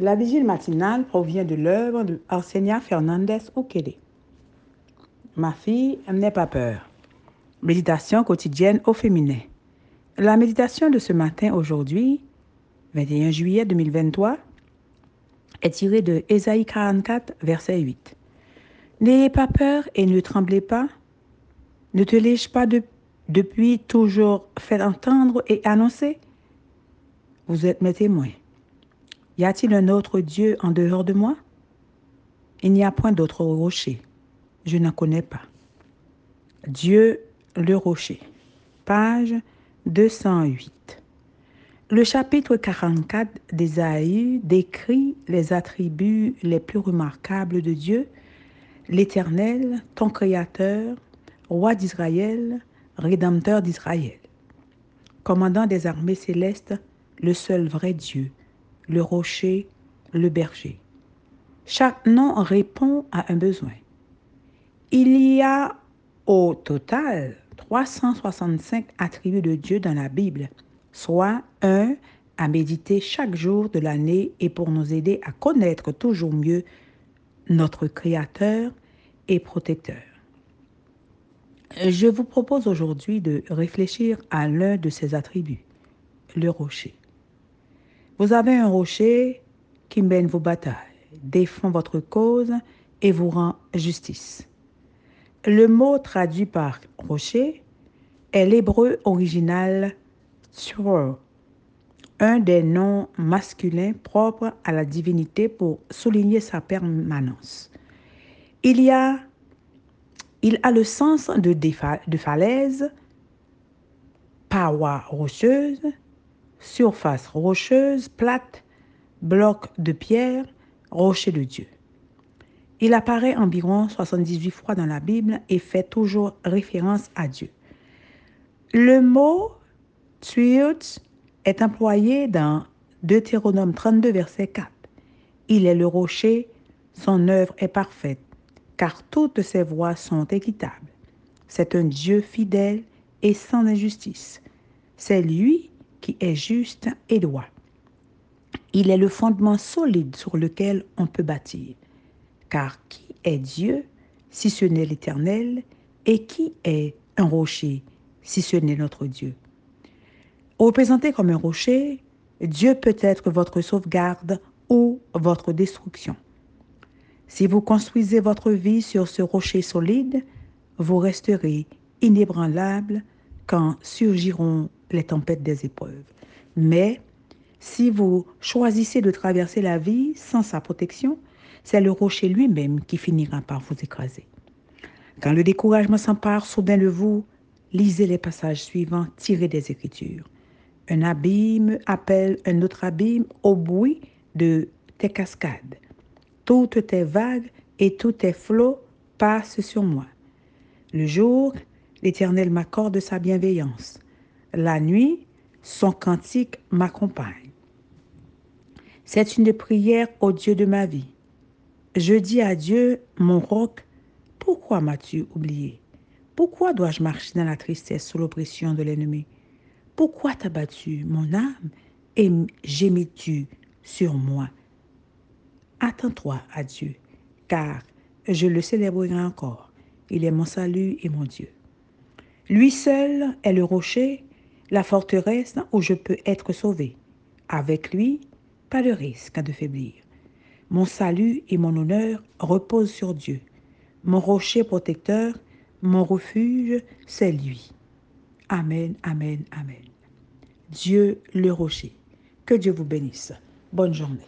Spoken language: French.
La vigile matinale provient de l'œuvre de Arsenia Fernandez Ukele. Ma fille, n'aie pas peur. Méditation quotidienne au féminin. La méditation de ce matin, aujourd'hui, 21 juillet 2023, est tirée de Ésaïe 44, verset 8. N'ayez pas peur et ne tremblez pas. Ne te l'ai-je pas depuis toujours fait entendre et annoncer Vous êtes mes témoins. Y a-t-il un autre Dieu en dehors de moi? Il n'y a point d'autre rocher. Je n'en connais pas. Dieu le rocher. Page 208. Le chapitre 44 d'Ésaïe décrit les attributs les plus remarquables de Dieu, l'Éternel, ton Créateur, Roi d'Israël, Rédempteur d'Israël. Commandant des armées célestes, le seul vrai Dieu, le rocher, le berger. Chaque nom répond à un besoin. Il y a au total 365 attributs de Dieu dans la Bible, soit un à méditer chaque jour de l'année et pour nous aider à connaître toujours mieux notre Créateur et Protecteur. Je vous propose aujourd'hui de réfléchir à l'un de ces attributs, le rocher. Vous avez un rocher qui mène vos batailles, défend votre cause et vous rend justice. Le mot traduit par rocher est l'hébreu original sur un des noms masculins propres à la divinité pour souligner sa permanence. Il a il a le sens de, de falaise, paroi rocheuse, surface rocheuse, plate, bloc de pierre, rocher de Dieu. Il apparaît environ 78 fois dans la Bible et fait toujours référence à Dieu. Le mot Tzuyut est employé dans Deutéronome 32, verset 4. Il est le rocher, son œuvre est parfaite, car toutes ses voies sont équitables. C'est un Dieu fidèle et sans injustice. C'est lui qui est juste et droit. Il est le fondement solide sur lequel on peut bâtir. Car qui est Dieu si ce n'est l'Éternel et qui est un rocher si ce n'est notre Dieu? Représenté comme un rocher, Dieu peut être votre sauvegarde ou votre destruction. Si vous construisez votre vie sur ce rocher solide, vous resterez inébranlable quand surgiront les tempêtes des épreuves. Mais si vous choisissez de traverser la vie sans sa protection, c'est le rocher lui-même qui finira par vous écraser. Quand le découragement s'empare soudain de vous, lisez les passages suivants tirés des Écritures. Un abîme appelle un autre abîme au bruit de tes cascades. Toutes tes vagues et tous tes flots passent sur moi. Le jour, l'Éternel m'accorde sa bienveillance. La nuit, son cantique m'accompagne. C'est une prière au Dieu de ma vie. Je dis à Dieu, mon roc, pourquoi m'as-tu oublié? Pourquoi dois-je marcher dans la tristesse sous l'oppression de l'ennemi? Pourquoi t'as battu mon âme et gémis-tu sur moi? Attends-toi à Dieu, car je le célébrerai encore. Il est mon salut et mon Dieu. Lui seul est le rocher, la forteresse où je peux être sauvé. Avec lui, pas de risque de faiblir. Mon salut et mon honneur reposent sur Dieu. Mon rocher protecteur, mon refuge, c'est lui. Amen, amen, amen. Dieu le rocher. Que Dieu vous bénisse. Bonne journée.